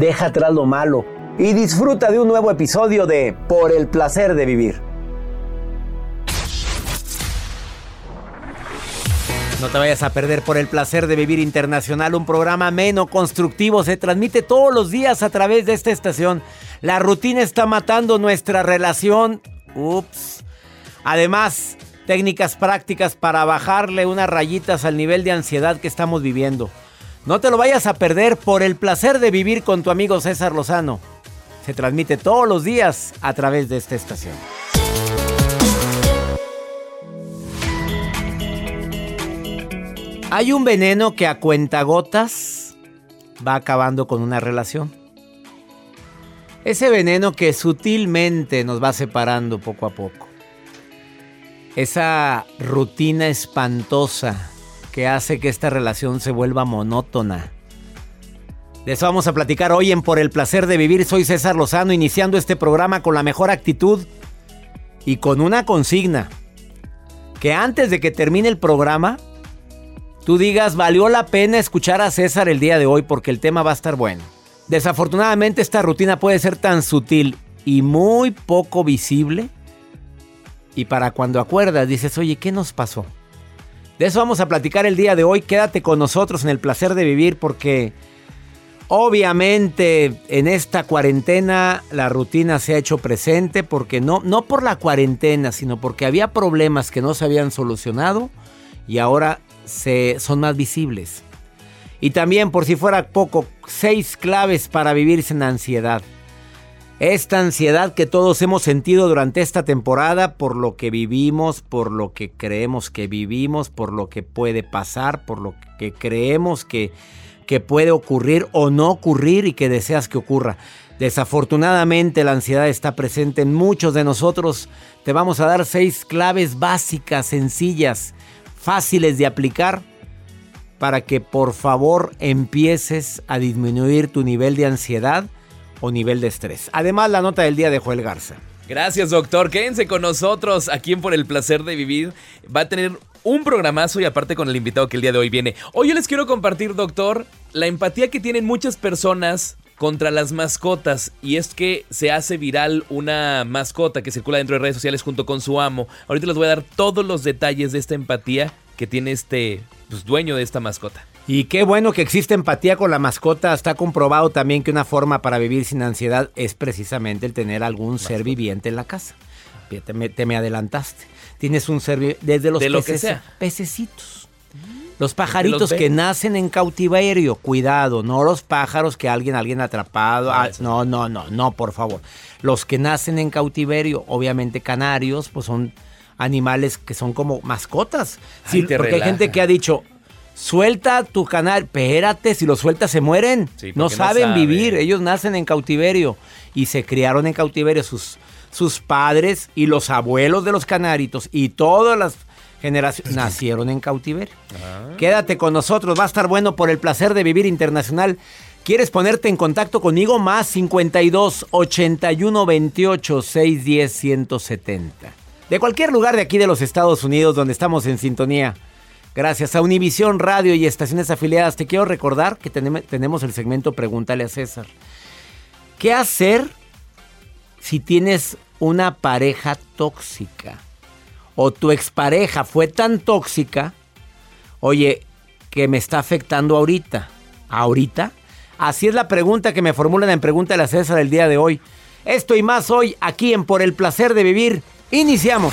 deja atrás lo malo y disfruta de un nuevo episodio de Por el placer de vivir. No te vayas a perder por el placer de vivir internacional, un programa ameno, constructivo, se transmite todos los días a través de esta estación. La rutina está matando nuestra relación. Ups. Además, técnicas prácticas para bajarle unas rayitas al nivel de ansiedad que estamos viviendo. No te lo vayas a perder por el placer de vivir con tu amigo César Lozano. Se transmite todos los días a través de esta estación. Hay un veneno que a cuentagotas va acabando con una relación. Ese veneno que sutilmente nos va separando poco a poco. Esa rutina espantosa que hace que esta relación se vuelva monótona. De eso vamos a platicar hoy en Por el placer de vivir. Soy César Lozano, iniciando este programa con la mejor actitud y con una consigna. Que antes de que termine el programa, tú digas, valió la pena escuchar a César el día de hoy porque el tema va a estar bueno. Desafortunadamente esta rutina puede ser tan sutil y muy poco visible. Y para cuando acuerdas dices, oye, ¿qué nos pasó? De eso vamos a platicar el día de hoy. Quédate con nosotros en el placer de vivir porque obviamente en esta cuarentena la rutina se ha hecho presente porque no, no por la cuarentena, sino porque había problemas que no se habían solucionado y ahora se, son más visibles. Y también, por si fuera poco, seis claves para vivir sin ansiedad. Esta ansiedad que todos hemos sentido durante esta temporada por lo que vivimos, por lo que creemos que vivimos, por lo que puede pasar, por lo que creemos que, que puede ocurrir o no ocurrir y que deseas que ocurra. Desafortunadamente la ansiedad está presente en muchos de nosotros. Te vamos a dar seis claves básicas, sencillas, fáciles de aplicar para que por favor empieces a disminuir tu nivel de ansiedad o nivel de estrés. Además, la nota del día de Joel Garza. Gracias, doctor. Quédense con nosotros aquí en Por el Placer de Vivir. Va a tener un programazo y aparte con el invitado que el día de hoy viene. Hoy yo les quiero compartir, doctor, la empatía que tienen muchas personas contra las mascotas y es que se hace viral una mascota que circula dentro de redes sociales junto con su amo. Ahorita les voy a dar todos los detalles de esta empatía que tiene este pues, dueño de esta mascota. Y qué bueno que existe empatía con la mascota. Está comprobado también que una forma para vivir sin ansiedad es precisamente el tener algún ser viviente en la casa. Te me, te me adelantaste. Tienes un ser desde los De lo que peces- sea. pececitos. Los pajaritos los que nacen en cautiverio, cuidado, no los pájaros que alguien, alguien atrapado. Ah, ah, no, no, no, no, por favor. Los que nacen en cautiverio, obviamente canarios, pues son animales que son como mascotas. Ay, Sí, porque hay gente que ha dicho, suelta tu canario, espérate, si lo sueltas se mueren. Sí, no saben. vivir, ellos nacen en cautiverio y se criaron en cautiverio sus, sus padres y los abuelos de los canaritos y todas las generaciones nacieron en cautiverio. Ah. Quédate con nosotros, va a estar bueno por el placer de vivir internacional. ¿Quieres ponerte en contacto conmigo? Más 52 81 28 610 170. De cualquier lugar de aquí de los Estados Unidos donde estamos en sintonía. Gracias a Univisión Radio y estaciones afiliadas, te quiero recordar que tenem- tenemos el segmento Pregúntale a César. ¿Qué hacer si tienes una pareja tóxica? O tu expareja fue tan tóxica, oye, que me está afectando ahorita. ¿Ahorita? Así es la pregunta que me formulan en Pregúntale a César el día de hoy. Esto y más hoy, aquí en Por el Placer de Vivir. Iniciamos.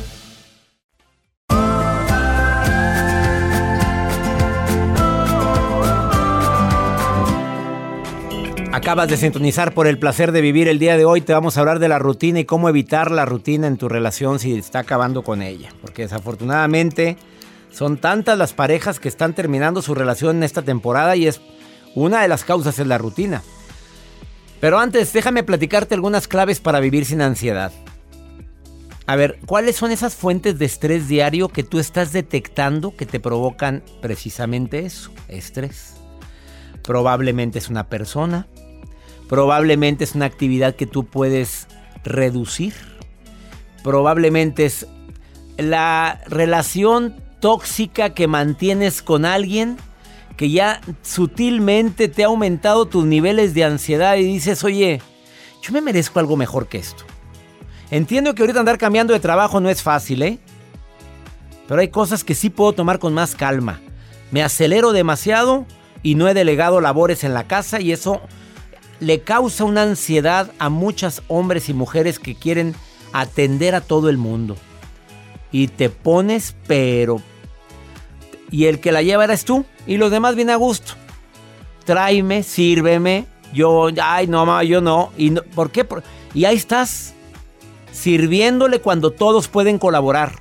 Acabas de sintonizar por el placer de vivir el día de hoy. Te vamos a hablar de la rutina y cómo evitar la rutina en tu relación si está acabando con ella. Porque desafortunadamente son tantas las parejas que están terminando su relación en esta temporada y es una de las causas es la rutina. Pero antes, déjame platicarte algunas claves para vivir sin ansiedad. A ver, ¿cuáles son esas fuentes de estrés diario que tú estás detectando que te provocan precisamente eso? Estrés. Probablemente es una persona. Probablemente es una actividad que tú puedes reducir. Probablemente es la relación tóxica que mantienes con alguien que ya sutilmente te ha aumentado tus niveles de ansiedad y dices, oye, yo me merezco algo mejor que esto. Entiendo que ahorita andar cambiando de trabajo no es fácil, ¿eh? Pero hay cosas que sí puedo tomar con más calma. Me acelero demasiado y no he delegado labores en la casa y eso le causa una ansiedad a muchos hombres y mujeres que quieren atender a todo el mundo. Y te pones, pero... Y el que la lleva eres tú y los demás vienen a gusto. Tráeme, sírveme. Yo, ay, no, ma, yo no. ¿Y por qué? Y ahí estás, sirviéndole cuando todos pueden colaborar.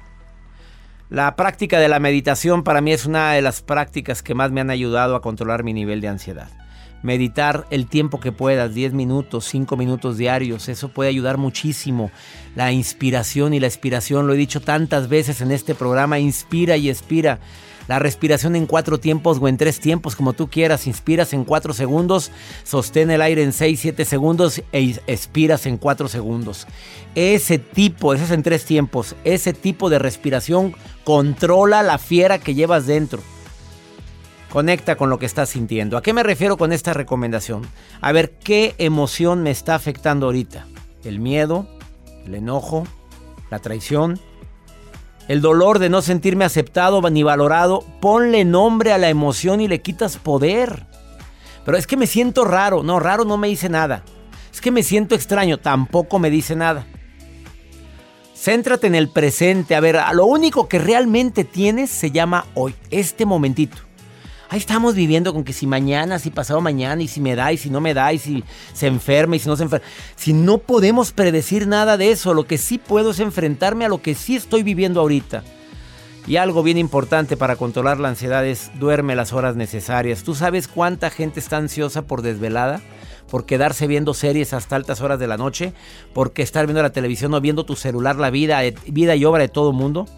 La práctica de la meditación para mí es una de las prácticas que más me han ayudado a controlar mi nivel de ansiedad. Meditar el tiempo que puedas, 10 minutos, 5 minutos diarios, eso puede ayudar muchísimo. La inspiración y la expiración, lo he dicho tantas veces en este programa, inspira y expira. La respiración en cuatro tiempos o en tres tiempos, como tú quieras. Inspiras en cuatro segundos, sostén el aire en seis, siete segundos e expiras en cuatro segundos. Ese tipo, ese es en tres tiempos, ese tipo de respiración controla la fiera que llevas dentro. Conecta con lo que estás sintiendo. ¿A qué me refiero con esta recomendación? A ver qué emoción me está afectando ahorita. El miedo, el enojo, la traición, el dolor de no sentirme aceptado ni valorado. Ponle nombre a la emoción y le quitas poder. Pero es que me siento raro. No, raro no me dice nada. Es que me siento extraño. Tampoco me dice nada. Céntrate en el presente. A ver, lo único que realmente tienes se llama hoy, este momentito. Ahí estamos viviendo con que si mañana, si pasado mañana, y si me da, y si no me da, y si se enferma, y si no se enferma. Si no podemos predecir nada de eso, lo que sí puedo es enfrentarme a lo que sí estoy viviendo ahorita. Y algo bien importante para controlar la ansiedad es duerme las horas necesarias. ¿Tú sabes cuánta gente está ansiosa por desvelada? Por quedarse viendo series hasta altas horas de la noche, porque estar viendo la televisión o viendo tu celular, la vida, vida y obra de todo mundo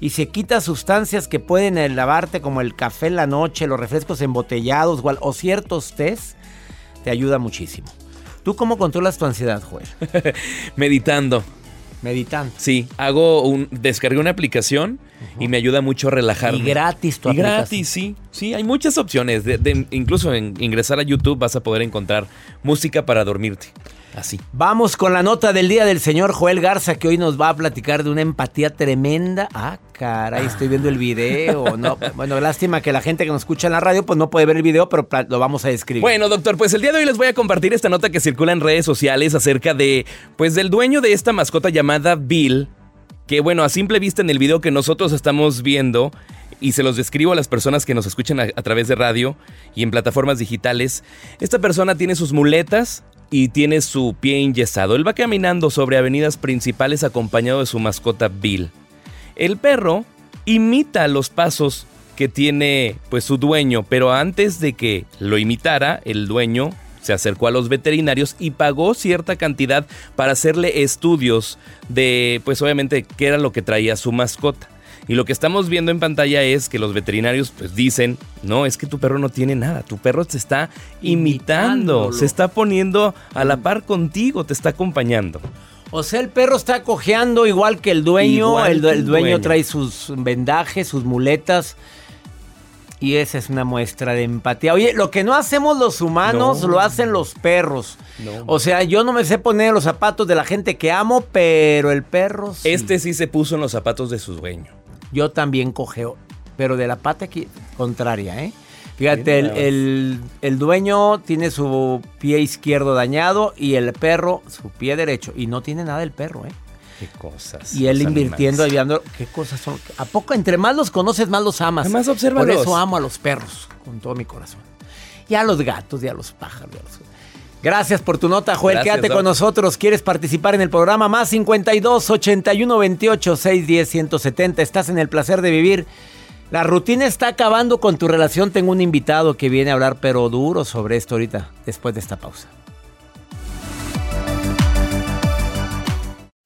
y se quita sustancias que pueden eh, lavarte como el café en la noche, los refrescos embotellados o, ciertos test, te ayuda muchísimo. ¿Tú cómo controlas tu ansiedad, Joel? Meditando. Meditando. Sí, hago un descargué una aplicación y me ayuda mucho a relajarme. Y gratis tu y gratis, sí. Sí, hay muchas opciones. De, incluso en ingresar a YouTube vas a poder encontrar música para dormirte. Así. Vamos con la nota del día del señor Joel Garza, que hoy nos va a platicar de una empatía tremenda. Ah, caray, estoy viendo el video. No, bueno, lástima que la gente que nos escucha en la radio, pues no puede ver el video, pero lo vamos a describir. Bueno, doctor, pues el día de hoy les voy a compartir esta nota que circula en redes sociales acerca de, pues, del dueño de esta mascota llamada Bill. Que bueno, a simple vista en el video que nosotros estamos viendo, y se los describo a las personas que nos escuchan a, través de radio y en plataformas digitales. Esta persona tiene sus muletas, y tiene su pie inyesado. Él va caminando sobre avenidas principales acompañado de su mascota Bill. El perro imita los pasos que tiene pues su dueño, pero antes de que lo imitara, el dueño se acercó a los veterinarios y pagó cierta cantidad para hacerle estudios de pues obviamente qué era lo que traía su mascota. Y lo que estamos viendo en pantalla es que los veterinarios pues dicen, no, es que tu perro no tiene nada, tu perro te está imitando, se está poniendo a la par contigo, te está acompañando. O sea, el perro está cojeando igual que el dueño, el, dueño, trae sus vendajes, sus muletas. Y esa es una muestra de empatía. Oye, lo que no hacemos los humanos lo hacen los perros. O sea, yo no me sé poner los zapatos de la gente que amo, pero el perro sí. Este sí se puso en los zapatos de su dueño yo también cogeo, pero de la pata contraria, ¿eh? Fíjate, el, dueño tiene su pie izquierdo dañado y el perro su pie derecho. Y no tiene nada el perro, ¿eh? Qué cosas. Y él invirtiendo, aviando. ¿Qué cosas son? ¿A poco entre más los conoces, más los amas? Además, Por eso amo a los perros con todo mi corazón. Y a los gatos, y a los pájaros. Y a los... Gracias por tu nota, Joel. Quédate con nosotros. ¿Quieres participar en el programa? Más 52 81 28 610 170. Estás en el placer de vivir. La rutina está acabando con tu relación. Tengo un invitado que viene a hablar, pero duro sobre esto ahorita, después de esta pausa.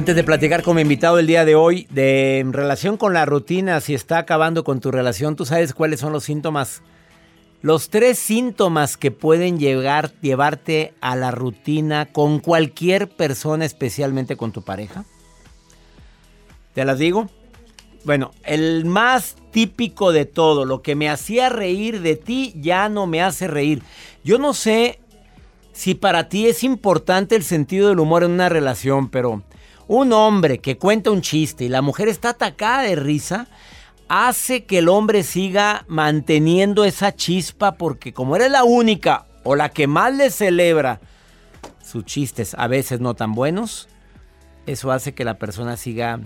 Antes de platicar con mi invitado el día de hoy, de en relación con la rutina, si está acabando con tu relación, ¿tú sabes cuáles son los síntomas? Los tres síntomas que pueden llegar, llevarte a la rutina con cualquier persona, especialmente con tu pareja. ¿Te las digo? Bueno, el más típico de todo, lo que me hacía reír de ti ya no me hace reír. Yo no sé si para ti es importante el sentido del humor en una relación, pero un hombre que cuenta un chiste y la mujer está atacada de risa, hace que el hombre siga manteniendo esa chispa porque como eres la única o la que más le celebra sus chistes, a veces no tan buenos, eso hace que la persona siga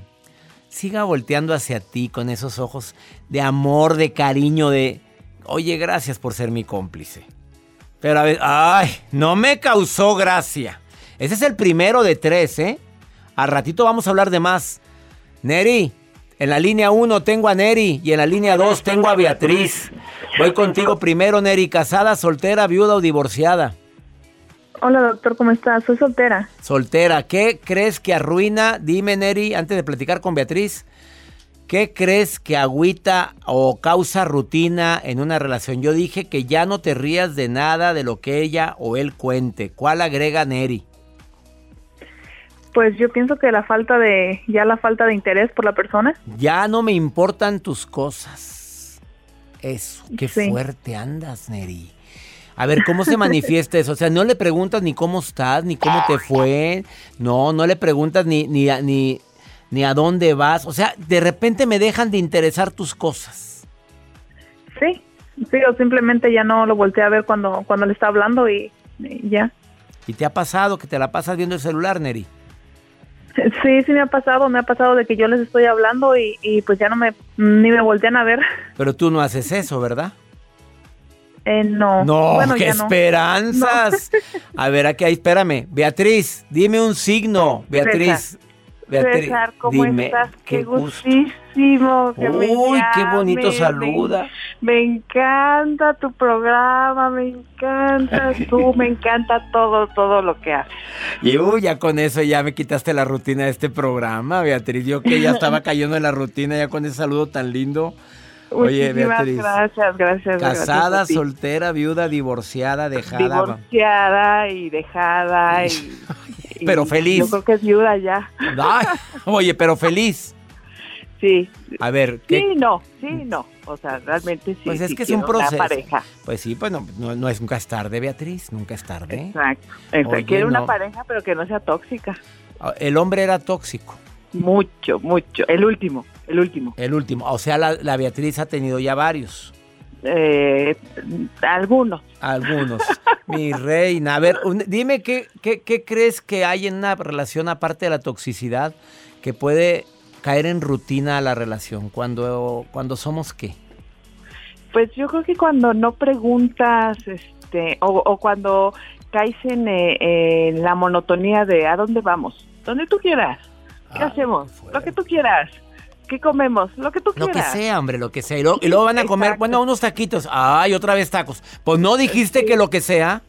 siga volteando hacia ti con esos ojos de amor, de cariño, de, oye, gracias por ser mi cómplice. Pero a ver, ay, no me causó gracia. Ese es el primero de tres, ¿eh? Al ratito vamos a hablar de más. Neri, en la línea 1 tengo a Neri y en la línea 2 tengo a Beatriz. Voy contigo primero, Neri, casada, soltera, viuda o divorciada. Hola doctor, ¿cómo estás? Soy soltera. Soltera, ¿qué crees que arruina? Dime, Neri, antes de platicar con Beatriz, ¿qué crees que agüita o causa rutina en una relación? Yo dije que ya no te rías de nada de lo que ella o él cuente. ¿Cuál agrega Neri? Pues yo pienso que la falta de, ya la falta de interés por la persona. Ya no me importan tus cosas. Eso, qué Sí. fuerte andas, Neri. A ver, ¿cómo se manifiesta eso? O sea, no le preguntas ni cómo estás, ni cómo te fue. No, no le preguntas ni, ni, a- ni, ni a dónde vas. O sea, de repente me dejan de interesar tus cosas. Sí, sí, o simplemente ya no lo volteé a ver cuando, cuando le está hablando y, y ya. ¿Y te ha pasado que te la pasas viendo el celular, Neri? Sí, sí me ha pasado, me ha pasado de que yo les estoy hablando y, y pues ya no me, ni me voltean a ver. Pero tú no haces eso, ¿verdad? Eh, no. No, Bueno, qué no. esperanzas. A ver, aquí, ahí, espérame. Beatriz, dime un signo. Beatriz. Beatriz, César, ¿cómo dime, estás? Qué, gustísimo que me Uy, qué bonito saluda. Me, me encanta tu programa, me encanta tú, me encanta todo, todo lo que haces. Y uy, ya con eso ya me quitaste la rutina de este programa, Beatriz. Yo que ya estaba cayendo en la rutina ya con ese saludo tan lindo. Oye, Muchísimas Beatriz. gracias, gracias. Casada, gracias soltera, viuda, divorciada, dejada. Divorciada y dejada y Pero feliz. Yo creo que es viuda ya. Ay, oye, pero feliz. Sí. A ver, ¿qué, Sí, no, sí, no. O sea, realmente sí. Pues es sí que es un proceso. pareja. Pues sí, pues no, no, no es nunca es tarde, Beatriz, nunca es tarde. Exacto. exacto. Oye, quiero una pareja, pero que no sea tóxica. Ah, El hombre era tóxico, Mucho, mucho. El último, el último. el último. O sea, la, la Beatriz ha tenido ya varios. Eh, algunos. Algunos. Mi reina. A ver, un- dime qué, qué, qué crees que hay en una relación aparte de la toxicidad que puede caer en rutina a la relación cuando, cuando somos qué. Pues yo creo que cuando no preguntas, este, o, o cuando caes en, eh, en la monotonía de ¿a dónde vamos? Donde tú quieras. ¿Qué Ah, hacemos? Lo que tú quieras. ¿Qué comemos? Lo que tú Lo que quieras. sea, hombre, lo que sea. Y luego, y luego van a comer, Exacto. bueno, unos taquitos. Ay, otra vez tacos. Pues no dijiste que lo que sea.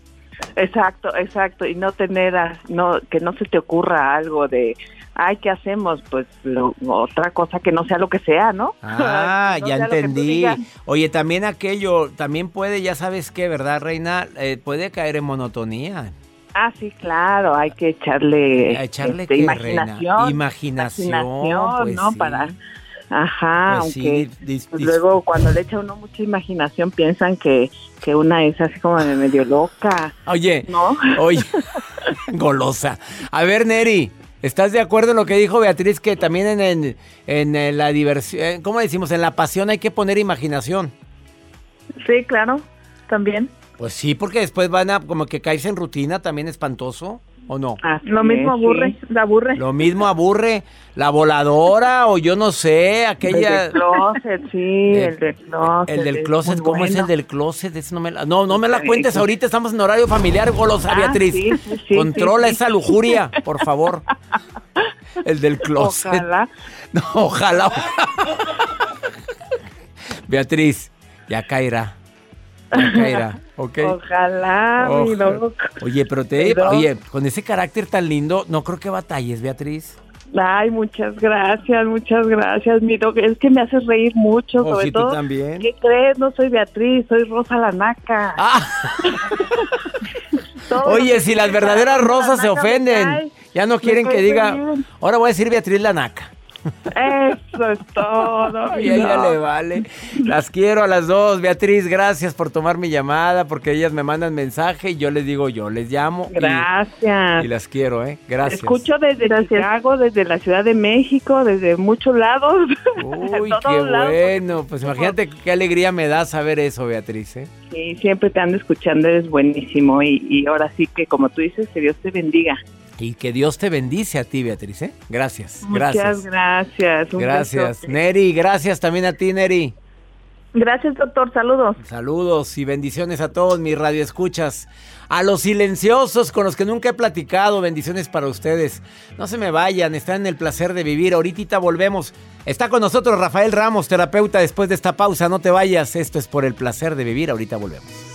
Exacto, exacto. Y no tener, a- no, que no se te ocurra algo de, ay, ¿qué hacemos? Pues lo- otra cosa que no sea lo que sea, ¿no? Ah, no ya entendí. Oye, también aquello, también puede, ya sabes qué, ¿verdad, Reina? Eh, puede caer en monotonía. Ah, sí, claro, hay que echarle, A echarle este, imaginación. Imaginación, imaginación, pues ¿no? sí. Para, ajá, Pues sí, aunque dis- pues luego cuando le echa uno mucha imaginación piensan que, que una es así como de medio loca, Oye, ¿no? oye, golosa. A ver, Neri, ¿Estás de acuerdo en lo que dijo Beatriz? Que también en, en, en, la diversión, eh, ¿cómo decimos? En la pasión hay que poner imaginación. Sí, claro, también. Pues sí, porque después van a como que caerse en rutina, también espantoso, ¿o no? Así Lo mismo es, aburre, la aburre. Lo mismo aburre la voladora o yo no sé, aquella... El del closet, sí, el del closet. El del closet, ¿cómo es el del closet? Ese no, me la, no, no me la cuentes ahorita, estamos en horario familiar, golosa Ah, Beatriz. sí, sí, sí, Controla sí, sí. esa lujuria, por favor. El del closet. Ojalá. No, ojalá. Beatriz, ya caerá. Ya caerá, ¿ok? Ojalá, mi loco. Oye, pero te, Pero- oye, con ese carácter tan lindo, no creo que batalles, Beatriz. Ay, muchas gracias, muchas gracias, mi doc. Es que me haces reír mucho, Oh, sobre sí, tú todo. también. ¿Qué crees? No soy Beatriz, soy Rosa la Naca. Ah, oye, si las verdaderas Rosa rosas se ofenden, ya no quieren que diga, ahora voy a decir Beatriz la naca. Eso es todo. mi Y a ella le vale. Las quiero a las dos. Beatriz, gracias por tomar mi llamada, porque ellas me mandan mensaje y yo les digo, yo les llamo. Gracias. Y, las quiero, ¿eh? Gracias. Escucho desde Chicago, desde la Ciudad de México, desde muchos lados. Uy, qué lados. bueno. Pues imagínate qué alegría me da saber eso, Beatriz, ¿eh? Sí, siempre te ando escuchando, eres buenísimo. Y, y ahora sí que, como tú dices, que Dios te bendiga. Y que Dios te bendice a ti, Beatriz, ¿eh? Gracias, Muchas gracias. gracias. un Gracias. besote. Neri, gracias también a ti, Neri. Gracias, doctor. Saludos. Saludos y bendiciones a todos mis radioescuchas. A los silenciosos con los que nunca he platicado, bendiciones para ustedes. No se me vayan, están en el placer de vivir. Ahorita volvemos. Está con nosotros Rafael Ramos, terapeuta, después de esta pausa. No te vayas, esto es por el placer de vivir. Ahorita volvemos.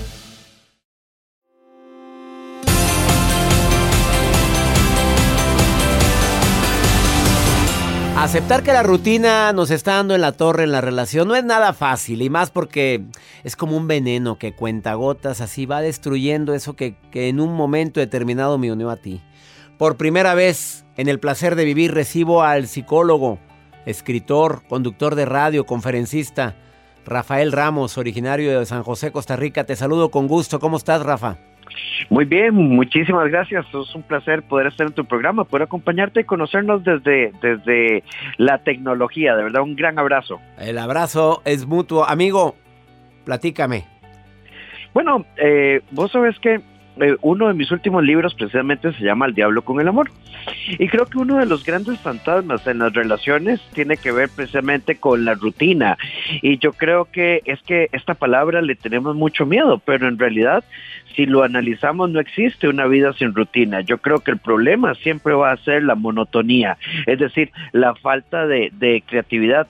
Aceptar que la rutina nos está dando en la torre en la relación no es nada fácil y más porque es como un veneno que cuenta gotas, así va destruyendo eso que, que en un momento determinado me unió a ti. Por primera vez en el placer de vivir recibo al psicólogo, escritor, conductor de radio, conferencista, Rafael Ramos, originario de San José, Costa Rica. Te saludo con gusto. ¿Cómo estás, Rafa? Muy bien, muchísimas gracias. Es un placer poder estar en tu programa, poder acompañarte y conocernos desde, desde la tecnología. De verdad, un gran abrazo. El abrazo es mutuo. Amigo, platícame. Bueno, eh, vos sabes que eh, uno de mis últimos libros precisamente se llama El diablo con el amor. Y creo que uno de los grandes fantasmas en las relaciones tiene que ver precisamente con la rutina. Y yo creo que es que esta palabra le tenemos mucho miedo, pero en realidad si lo analizamos no existe una vida sin rutina. Yo creo que el problema siempre va a ser la monotonía, es decir, la falta de, de creatividad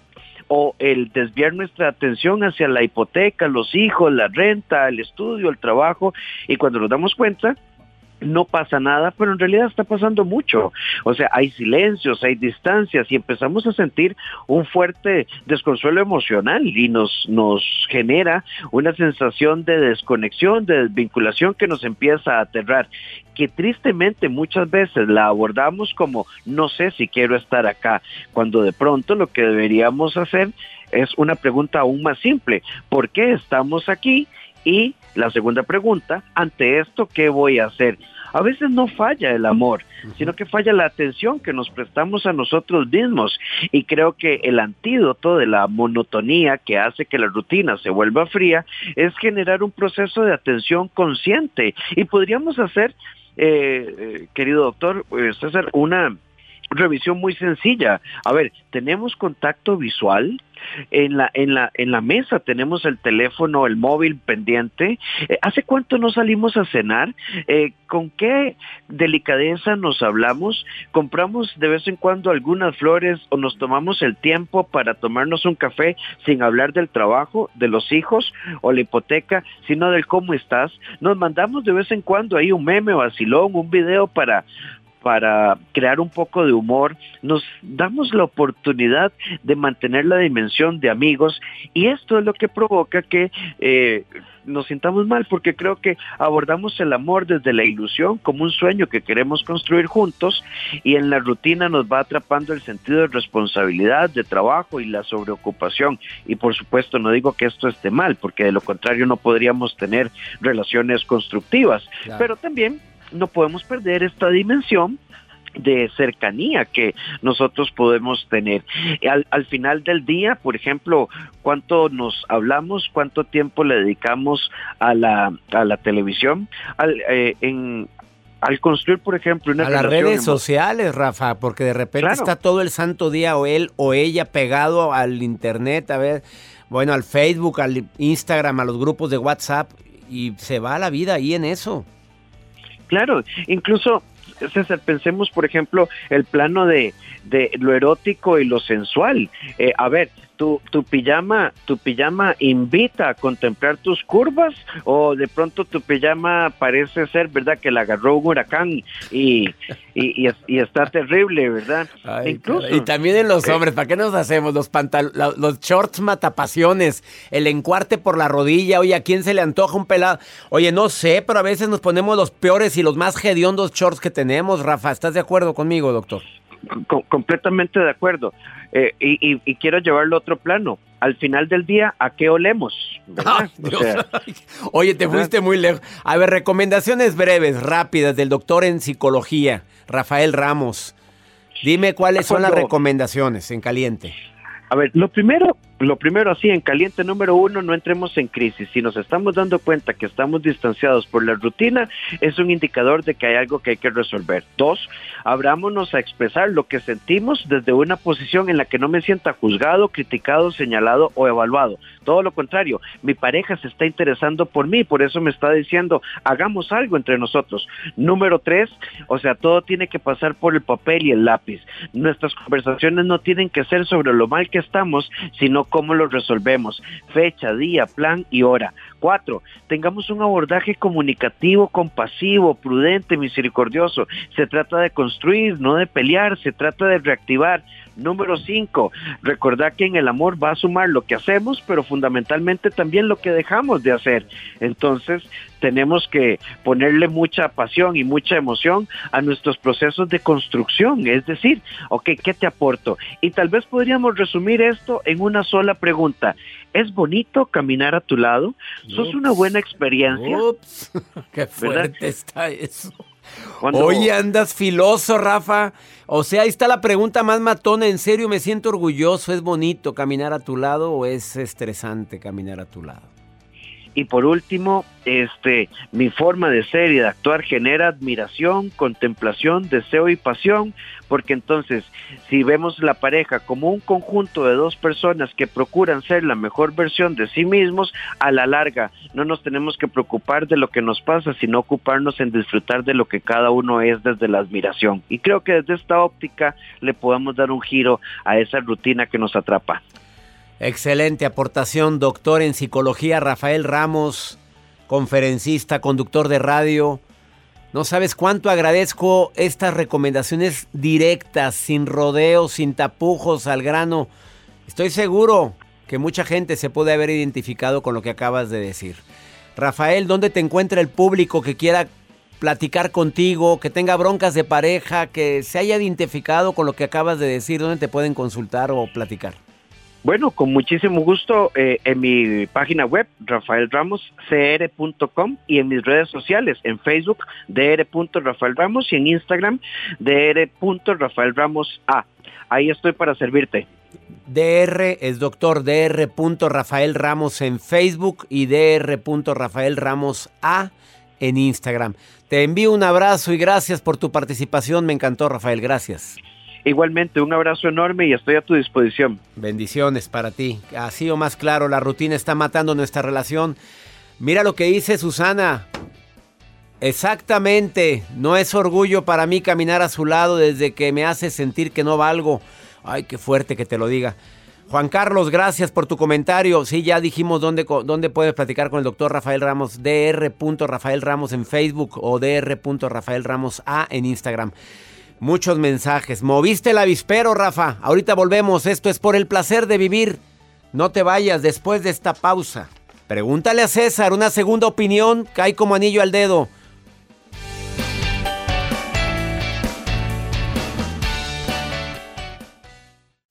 o el desviar nuestra atención hacia la hipoteca, los hijos, la renta, el estudio, el trabajo, y cuando nos damos cuenta, no pasa nada, pero en realidad está pasando mucho. O sea, hay silencios, hay distancias y empezamos a sentir un fuerte desconsuelo emocional y nos, nos genera una sensación de desconexión, de desvinculación que nos empieza a aterrar que tristemente muchas veces la abordamos como no sé si quiero estar acá, cuando de pronto lo que deberíamos hacer es una pregunta aún más simple, ¿por qué estamos aquí? Y la segunda pregunta, ante esto, ¿qué voy a hacer? A veces no falla el amor, sino que falla la atención que nos prestamos a nosotros mismos. Y creo que el antídoto de la monotonía que hace que la rutina se vuelva fría es generar un proceso de atención consciente. Y podríamos hacer, eh, eh, querido doctor eh, César, una revisión muy sencilla. A ver, tenemos contacto visual, en la, en la, en la mesa tenemos el teléfono, el móvil pendiente. Eh, ¿Hace cuánto no salimos a cenar? Eh, ¿Con qué delicadeza nos hablamos? ¿Compramos de vez en cuando algunas flores o nos tomamos el tiempo para tomarnos un café sin hablar del trabajo, de los hijos o la hipoteca, sino del cómo estás? Nos mandamos de vez en cuando ahí un meme o vacilón, un video para para crear un poco de humor, nos damos la oportunidad de mantener la dimensión de amigos y esto es lo que provoca que eh, nos sintamos mal porque creo que abordamos el amor desde la ilusión como un sueño que queremos construir juntos y en la rutina nos va atrapando el sentido de responsabilidad, de trabajo y la sobreocupación. Y por supuesto no digo que esto esté mal porque de lo contrario no podríamos tener relaciones constructivas, pero también no podemos perder esta dimensión de cercanía que nosotros podemos tener. Al, al, final del día, por ejemplo, cuánto nos hablamos, cuánto tiempo le dedicamos a la, a la televisión, al, eh, en, al construir, por ejemplo, una a las redes sociales, Rafa, porque de repente está todo el santo día o él o ella pegado al internet, a ver, bueno, al Facebook, al Instagram, a los grupos de WhatsApp y se va la vida ahí en eso. Claro, incluso César, pensemos, por ejemplo, el plano de, de lo erótico y lo sensual. Eh, a ver, tu, tu pijama, tu pijama invita a contemplar tus curvas o de pronto tu pijama parece ser, ¿verdad? Que la agarró un huracán y, y, y, está terrible, ¿verdad? Incluso, y también en los hombres, ¿para qué nos hacemos? Los pantal los shorts matapasiones, el encuarte por la rodilla, oye, ¿a quién se le antoja un pelado? Oye, no sé, pero a veces nos ponemos los peores y los más hediondos shorts que tenemos, Rafa. ¿Estás de acuerdo conmigo, doctor? Completamente de acuerdo. Eh, y, quiero llevarlo a otro plano. Al final del día, ¿a qué olemos? Oye, te fuiste muy lejos. A ver, recomendaciones breves, rápidas del doctor en psicología, Rafael Ramos. Dime cuáles son las recomendaciones en caliente. A ver, lo primero, lo primero así, en caliente número uno, no entremos en crisis. Si nos estamos dando cuenta que estamos distanciados por la rutina, es un indicador de que hay algo que hay que resolver. Dos, abrámonos a expresar lo que sentimos desde una posición en la que no me sienta juzgado, criticado, señalado o evaluado. Todo lo contrario, mi pareja se está interesando por mí, por eso me está diciendo, hagamos algo entre nosotros. Número tres, o sea, todo tiene que pasar por el papel y el lápiz. Nuestras conversaciones no tienen que ser sobre lo mal que estamos, sino cómo lo resolvemos. Fecha, día, plan y hora. Cuatro, tengamos un abordaje comunicativo, compasivo, prudente, misericordioso. Se trata de construir, no de pelear, se trata de reactivar. Número cinco, recordar que en el amor va a sumar lo que hacemos, pero fundamentalmente también lo que dejamos de hacer. Entonces, tenemos que ponerle mucha pasión y mucha emoción a nuestros procesos de construcción. Es decir, ok, ¿qué te aporto? Y tal vez podríamos resumir esto en una sola pregunta. ¿Es bonito caminar a tu lado? ¿Sos una buena experiencia? Ups, qué fuerte está eso. Oye, andas filoso, Rafa. O sea, ahí está la pregunta más matona. En serio, me siento orgulloso. ¿Es bonito caminar a tu lado o es estresante caminar a tu lado? Y por último, este, mi forma de ser y de actuar genera admiración, contemplación, deseo y pasión, porque entonces, si vemos la pareja como un conjunto de dos personas que procuran ser la mejor versión de sí mismos, a la larga no nos tenemos que preocupar de lo que nos pasa, sino ocuparnos en disfrutar de lo que cada uno es desde la admiración. Y creo que desde esta óptica le podemos dar un giro a esa rutina que nos atrapa. Excelente aportación, doctor en psicología Rafael Ramos, conferencista, conductor de radio. No sabes cuánto agradezco estas recomendaciones directas, sin rodeos, sin tapujos, al grano. Estoy seguro que mucha gente se puede haber identificado con lo que acabas de decir. Rafael, ¿dónde te encuentra el público que quiera platicar contigo, que tenga broncas de pareja, que se haya identificado con lo que acabas de decir? ¿Dónde te pueden consultar o platicar? Bueno, con muchísimo gusto eh, en mi página web, rafaelramoscr.com y en mis redes sociales, en Facebook, dr.rafaelramos y en Instagram, dr.rafaelramos.a. Ahí estoy para servirte. DR es doctor DR. Rafael Ramos en Facebook y DR. Rafael Ramos A en Instagram. Te envío un abrazo y gracias por tu participación. Me encantó, Rafael. Gracias. Igualmente, un abrazo enorme y estoy a tu disposición. Bendiciones para ti. Así o más claro, la rutina está matando nuestra relación. Mira lo que dice Susana. Exactamente, no es orgullo para mí caminar a su lado desde que me hace sentir que no valgo. Ay, qué fuerte que te lo diga. Juan Carlos, gracias por tu comentario. Sí, ya dijimos dónde, dónde puedes platicar con el doctor Rafael Ramos, dr. Rafael Ramos en Facebook o dr. Rafael Ramos A en Instagram. Muchos mensajes. Moviste el avispero, Rafa. Ahorita volvemos. Esto es por el placer de vivir. No te vayas después de esta pausa. Pregúntale a César una segunda opinión. Cae como anillo al dedo.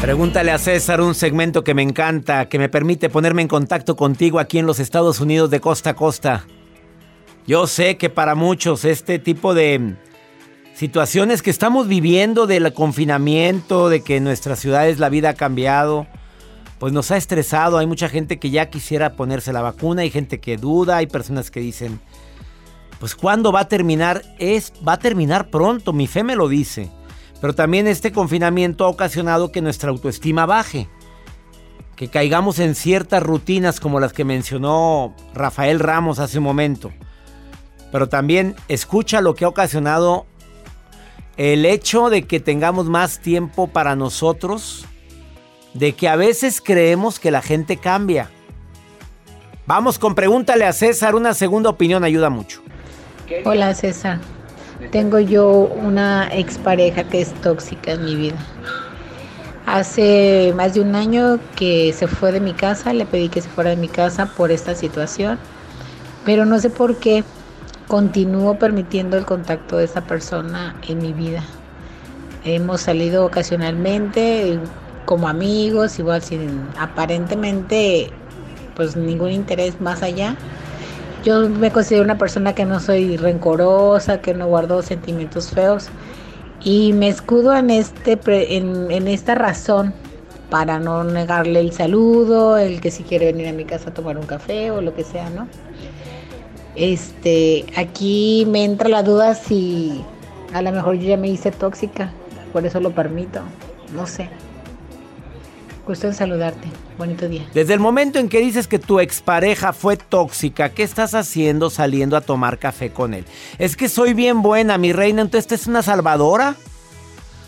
Pregúntale a César un segmento que me encanta, que me permite ponerme en contacto contigo aquí en los Estados Unidos de costa a costa. Yo sé que para muchos este tipo de situaciones que estamos viviendo del confinamiento, de que en nuestras ciudades la vida ha cambiado, pues nos ha estresado. Hay mucha gente que ya quisiera ponerse la vacuna, hay gente que duda, hay personas que dicen, pues ¿cuándo va a terminar? Es va a terminar pronto, mi fe me lo dice. Pero también este confinamiento ha ocasionado que nuestra autoestima baje. Que caigamos en ciertas rutinas como las que mencionó Rafael Ramos hace un momento. Pero también escucha lo que ha ocasionado el hecho de que tengamos más tiempo para nosotros. De que a veces creemos que la gente cambia. Vamos con pregúntale a César. Una segunda opinión ayuda mucho. Hola César. Tengo yo una expareja que es tóxica en mi vida. Hace más de un año que se fue de mi casa, le pedí que se fuera de mi casa por esta situación, pero no sé por qué continúo permitiendo el contacto de esa persona en mi vida. Hemos salido ocasionalmente como amigos, igual sin aparentemente pues ningún interés más allá yo me considero una persona que no soy rencorosa, que no guardo sentimientos feos y me escudo en, este, en, en esta razón para no negarle el saludo, el que si quiere venir a mi casa a tomar un café o lo que sea, ¿no? Este, aquí me entra la duda si a lo mejor yo ya me hice tóxica, por eso lo permito. No sé. Gusto en saludarte. Bonito día. Desde el momento en que dices que tu expareja fue tóxica, ¿qué estás haciendo saliendo a tomar café con él? Es que soy bien buena, mi reina, entonces es una salvadora.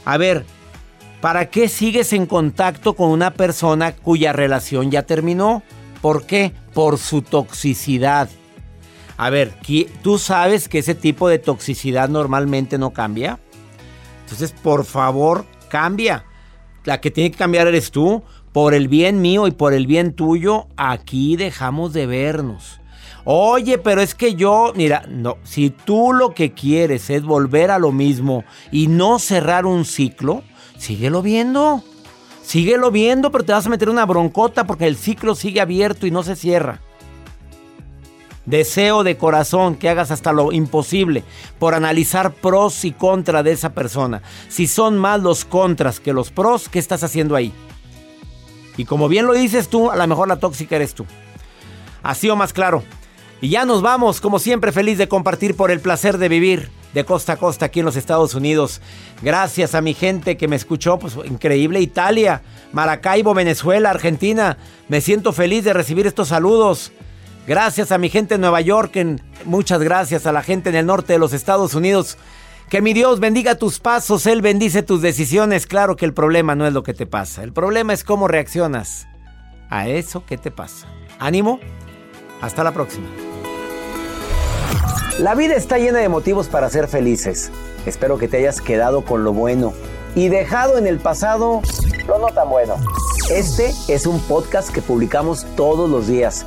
A ver, ¿para qué sigues en contacto con una persona cuya relación ya terminó? ¿Por qué? Por su toxicidad. A ver, ¿tú sabes que ese tipo de toxicidad normalmente no cambia? Entonces, por favor, cambia. La que tiene que cambiar eres tú. Por el bien mío y por el bien tuyo, aquí dejamos de vernos. Oye, pero es que yo, mira, no, si tú lo que quieres es volver a lo mismo y no cerrar un ciclo, síguelo viendo. Síguelo viendo, pero te vas a meter una broncota porque el ciclo sigue abierto y no se cierra. Deseo de corazón que hagas hasta lo imposible por analizar pros y contras de esa persona. Si son más los contras que los pros, ¿qué estás haciendo ahí? Y como bien lo dices tú, a lo mejor la tóxica eres tú. Así o más claro. Y ya nos vamos, como siempre, feliz de compartir por el placer de vivir de costa a costa aquí en los Estados Unidos. Gracias a mi gente que me escuchó, pues increíble. Italia, Maracaibo, Venezuela, Argentina. Me siento feliz de recibir estos saludos. Gracias a mi gente en Nueva York, muchas gracias a la gente en el norte de los Estados Unidos. Que mi Dios bendiga tus pasos, Él bendice tus decisiones. Claro que el problema no es lo que te pasa, el problema es cómo reaccionas a eso que te pasa. Ánimo, hasta la próxima. La vida está llena de motivos para ser felices. Espero que te hayas quedado con lo bueno y dejado en el pasado lo no tan bueno. Este es un podcast que publicamos todos los días,